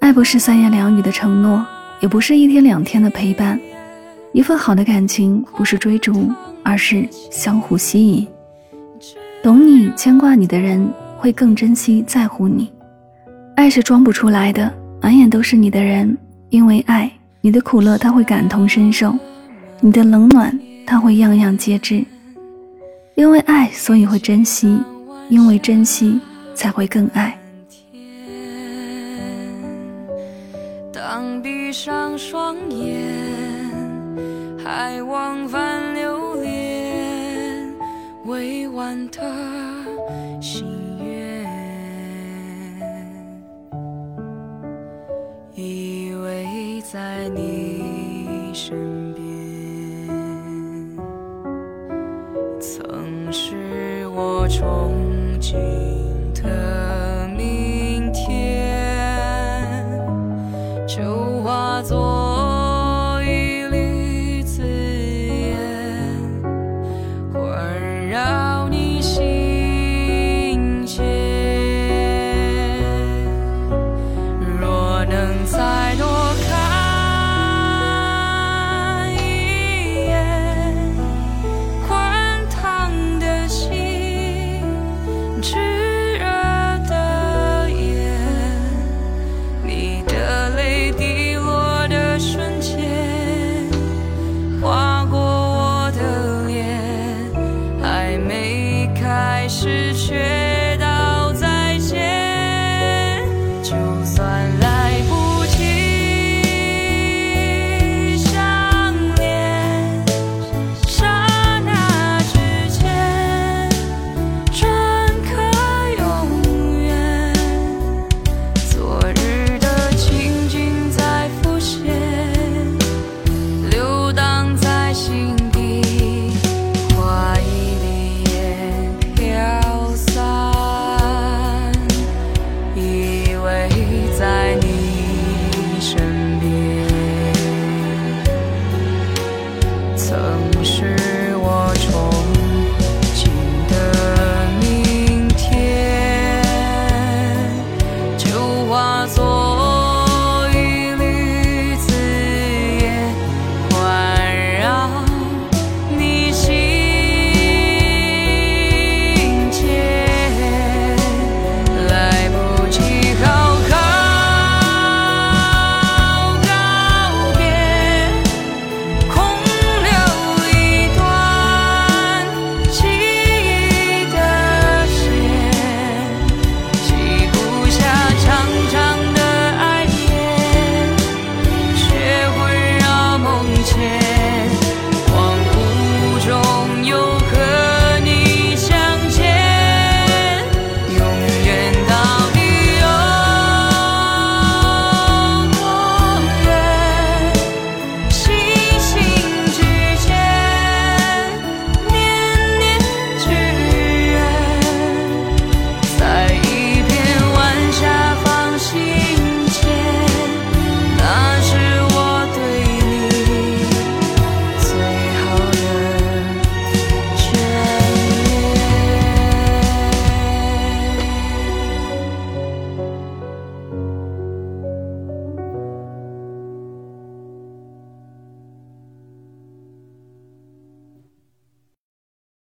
爱不是三言两语的承诺，也不是一天两天的陪伴。一份好的感情，不是追逐，而是相互吸引。懂你、牵挂你的人，会更珍惜、在乎你。爱是装不出来的，满眼都是你的人，因为爱你的苦乐，他会感同身受；你的冷暖，他会样样皆知。因为爱，所以会珍惜；因为珍惜，才会更爱。当闭上双眼，还往返流连，未完的心愿，依偎在你身边，曾是我憧憬。